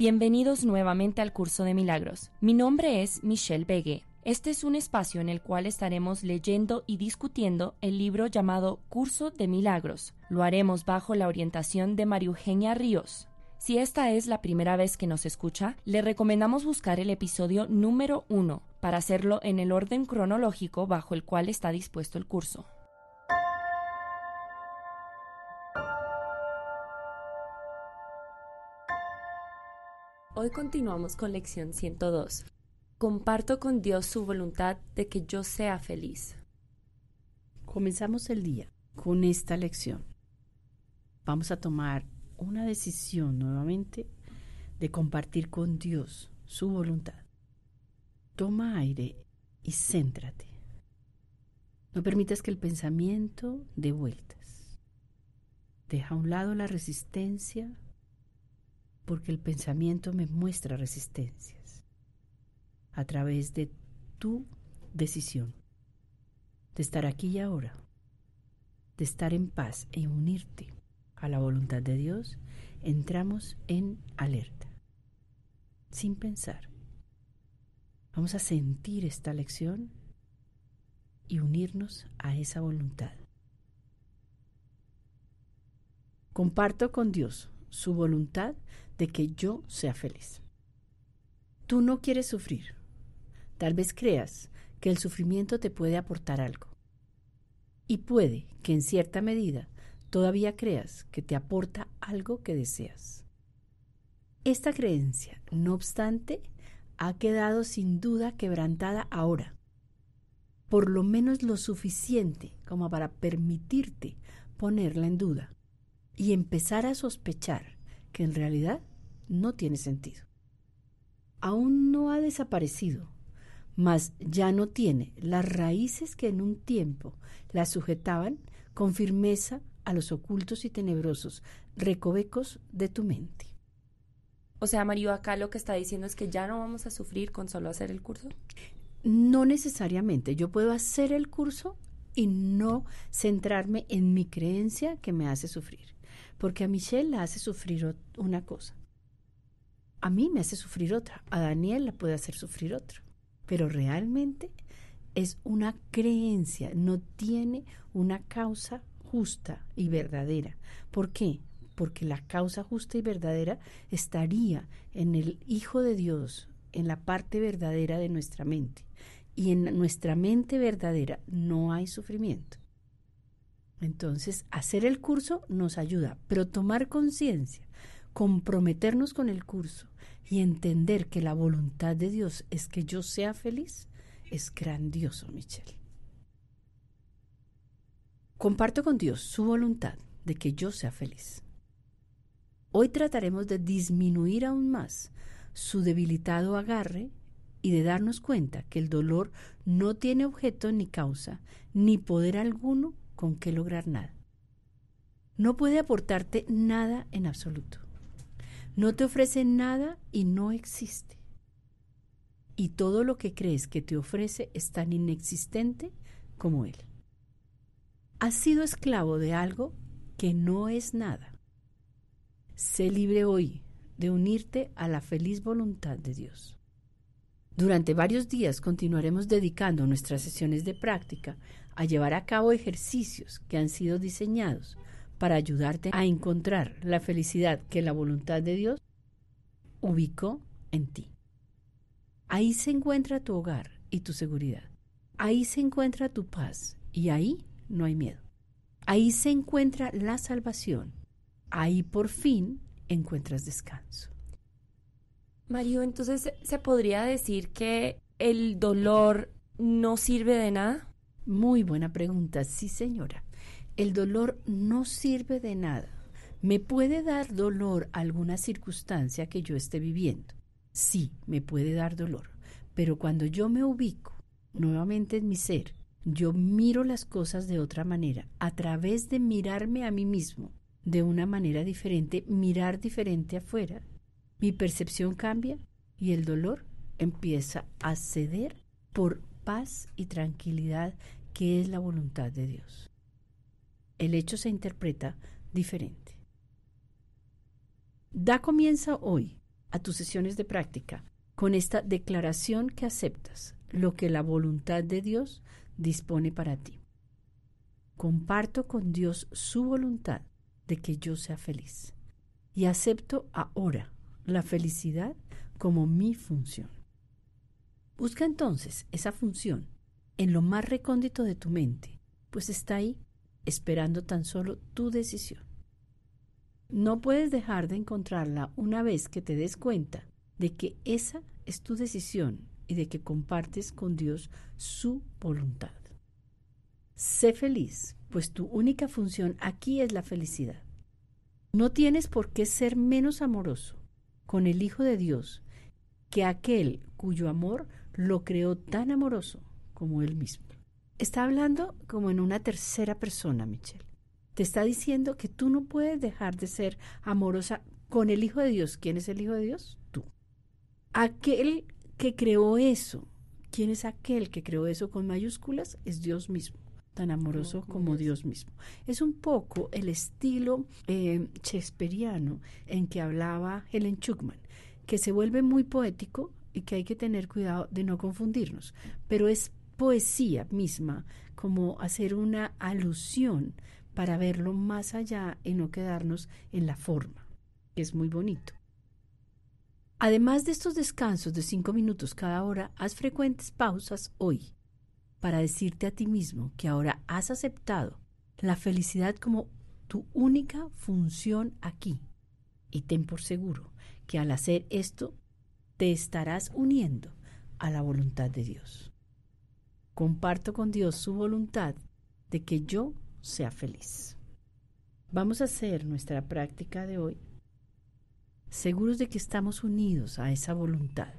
Bienvenidos nuevamente al curso de milagros. Mi nombre es Michelle Begue. Este es un espacio en el cual estaremos leyendo y discutiendo el libro llamado Curso de Milagros. Lo haremos bajo la orientación de María Eugenia Ríos. Si esta es la primera vez que nos escucha, le recomendamos buscar el episodio número 1 para hacerlo en el orden cronológico bajo el cual está dispuesto el curso. Hoy continuamos con lección 102. Comparto con Dios su voluntad de que yo sea feliz. Comenzamos el día con esta lección. Vamos a tomar una decisión nuevamente de compartir con Dios su voluntad. Toma aire y céntrate. No permitas que el pensamiento dé vueltas. Deja a un lado la resistencia porque el pensamiento me muestra resistencias a través de tu decisión de estar aquí y ahora, de estar en paz e unirte a la voluntad de Dios, entramos en alerta, sin pensar. Vamos a sentir esta lección y unirnos a esa voluntad. Comparto con Dios su voluntad de que yo sea feliz. Tú no quieres sufrir. Tal vez creas que el sufrimiento te puede aportar algo. Y puede que en cierta medida todavía creas que te aporta algo que deseas. Esta creencia, no obstante, ha quedado sin duda quebrantada ahora, por lo menos lo suficiente como para permitirte ponerla en duda y empezar a sospechar que en realidad no tiene sentido. Aún no ha desaparecido, mas ya no tiene las raíces que en un tiempo la sujetaban con firmeza a los ocultos y tenebrosos recovecos de tu mente. O sea, Mario, acá lo que está diciendo es que ya no vamos a sufrir con solo hacer el curso. No necesariamente. Yo puedo hacer el curso y no centrarme en mi creencia que me hace sufrir. Porque a Michelle la hace sufrir una cosa. A mí me hace sufrir otra. A Daniel la puede hacer sufrir otra. Pero realmente es una creencia, no tiene una causa justa y verdadera. ¿Por qué? Porque la causa justa y verdadera estaría en el Hijo de Dios, en la parte verdadera de nuestra mente. Y en nuestra mente verdadera no hay sufrimiento. Entonces, hacer el curso nos ayuda, pero tomar conciencia, comprometernos con el curso y entender que la voluntad de Dios es que yo sea feliz, es grandioso, Michelle. Comparto con Dios su voluntad de que yo sea feliz. Hoy trataremos de disminuir aún más su debilitado agarre y de darnos cuenta que el dolor no tiene objeto ni causa, ni poder alguno con que lograr nada. No puede aportarte nada en absoluto. No te ofrece nada y no existe. Y todo lo que crees que te ofrece es tan inexistente como él. Has sido esclavo de algo que no es nada. Sé libre hoy de unirte a la feliz voluntad de Dios. Durante varios días continuaremos dedicando nuestras sesiones de práctica a llevar a cabo ejercicios que han sido diseñados para ayudarte a encontrar la felicidad que la voluntad de Dios ubicó en ti. Ahí se encuentra tu hogar y tu seguridad. Ahí se encuentra tu paz y ahí no hay miedo. Ahí se encuentra la salvación. Ahí por fin encuentras descanso. Mario, entonces se podría decir que el dolor no sirve de nada. Muy buena pregunta, sí señora. El dolor no sirve de nada. ¿Me puede dar dolor alguna circunstancia que yo esté viviendo? Sí, me puede dar dolor. Pero cuando yo me ubico nuevamente en mi ser, yo miro las cosas de otra manera, a través de mirarme a mí mismo de una manera diferente, mirar diferente afuera, mi percepción cambia y el dolor empieza a ceder por paz y tranquilidad que es la voluntad de Dios. El hecho se interpreta diferente. Da comienzo hoy a tus sesiones de práctica con esta declaración que aceptas lo que la voluntad de Dios dispone para ti. Comparto con Dios su voluntad de que yo sea feliz y acepto ahora la felicidad como mi función. Busca entonces esa función en lo más recóndito de tu mente, pues está ahí esperando tan solo tu decisión. No puedes dejar de encontrarla una vez que te des cuenta de que esa es tu decisión y de que compartes con Dios su voluntad. Sé feliz, pues tu única función aquí es la felicidad. No tienes por qué ser menos amoroso con el Hijo de Dios que aquel cuyo amor lo creó tan amoroso como él mismo. Está hablando como en una tercera persona, Michelle. Te está diciendo que tú no puedes dejar de ser amorosa con el Hijo de Dios. ¿Quién es el Hijo de Dios? Tú. Aquel que creó eso. ¿Quién es aquel que creó eso con mayúsculas? Es Dios mismo tan amoroso como Dios mismo. Es un poco el estilo eh, shakespeariano en que hablaba Helen Schuckman, que se vuelve muy poético y que hay que tener cuidado de no confundirnos, pero es poesía misma, como hacer una alusión para verlo más allá y no quedarnos en la forma, que es muy bonito. Además de estos descansos de cinco minutos cada hora, haz frecuentes pausas hoy para decirte a ti mismo que ahora has aceptado la felicidad como tu única función aquí. Y ten por seguro que al hacer esto te estarás uniendo a la voluntad de Dios. Comparto con Dios su voluntad de que yo sea feliz. Vamos a hacer nuestra práctica de hoy seguros de que estamos unidos a esa voluntad.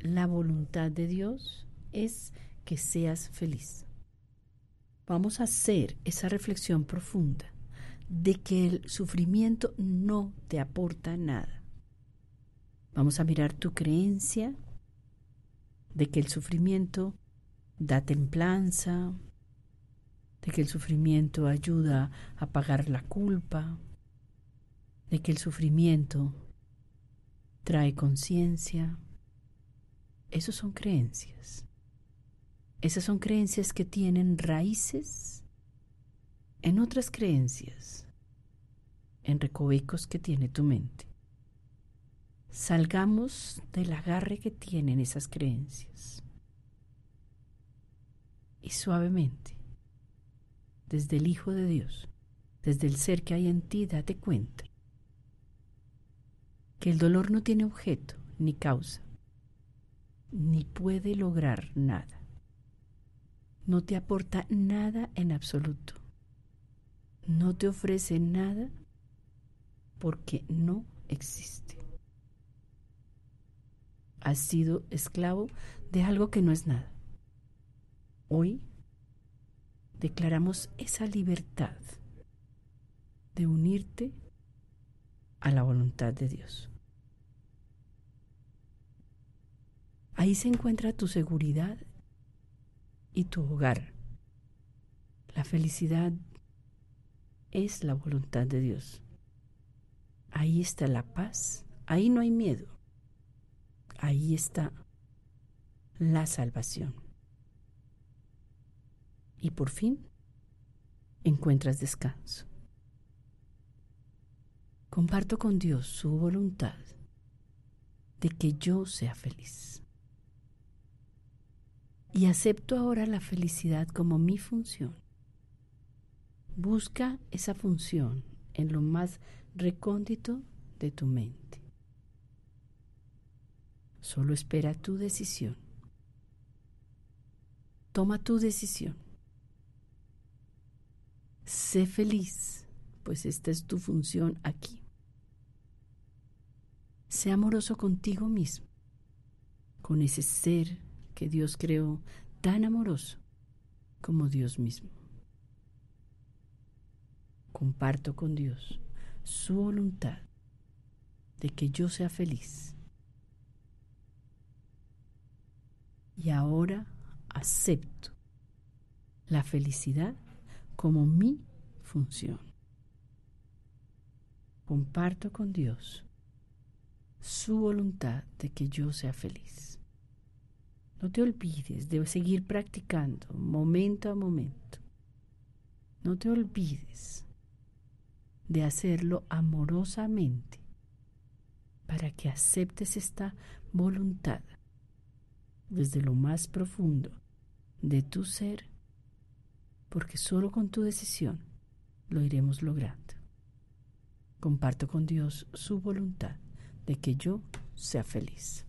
La voluntad de Dios es que seas feliz. Vamos a hacer esa reflexión profunda de que el sufrimiento no te aporta nada. Vamos a mirar tu creencia de que el sufrimiento da templanza, de que el sufrimiento ayuda a pagar la culpa, de que el sufrimiento trae conciencia. Esos son creencias. Esas son creencias que tienen raíces en otras creencias, en recovecos que tiene tu mente. Salgamos del agarre que tienen esas creencias. Y suavemente, desde el Hijo de Dios, desde el ser que hay en ti, date cuenta que el dolor no tiene objeto ni causa, ni puede lograr nada no te aporta nada en absoluto. No te ofrece nada porque no existe. Has sido esclavo de algo que no es nada. Hoy declaramos esa libertad de unirte a la voluntad de Dios. Ahí se encuentra tu seguridad y tu hogar. La felicidad es la voluntad de Dios. Ahí está la paz, ahí no hay miedo. Ahí está la salvación. Y por fin encuentras descanso. Comparto con Dios su voluntad de que yo sea feliz. Y acepto ahora la felicidad como mi función. Busca esa función en lo más recóndito de tu mente. Solo espera tu decisión. Toma tu decisión. Sé feliz, pues esta es tu función aquí. Sé amoroso contigo mismo, con ese ser que Dios creó tan amoroso como Dios mismo. Comparto con Dios su voluntad de que yo sea feliz. Y ahora acepto la felicidad como mi función. Comparto con Dios su voluntad de que yo sea feliz. No te olvides de seguir practicando momento a momento. No te olvides de hacerlo amorosamente para que aceptes esta voluntad desde lo más profundo de tu ser, porque solo con tu decisión lo iremos logrando. Comparto con Dios su voluntad de que yo sea feliz.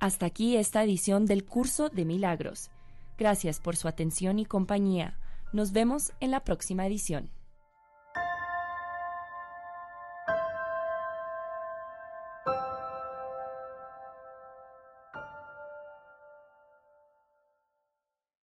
Hasta aquí esta edición del curso de milagros. Gracias por su atención y compañía. Nos vemos en la próxima edición.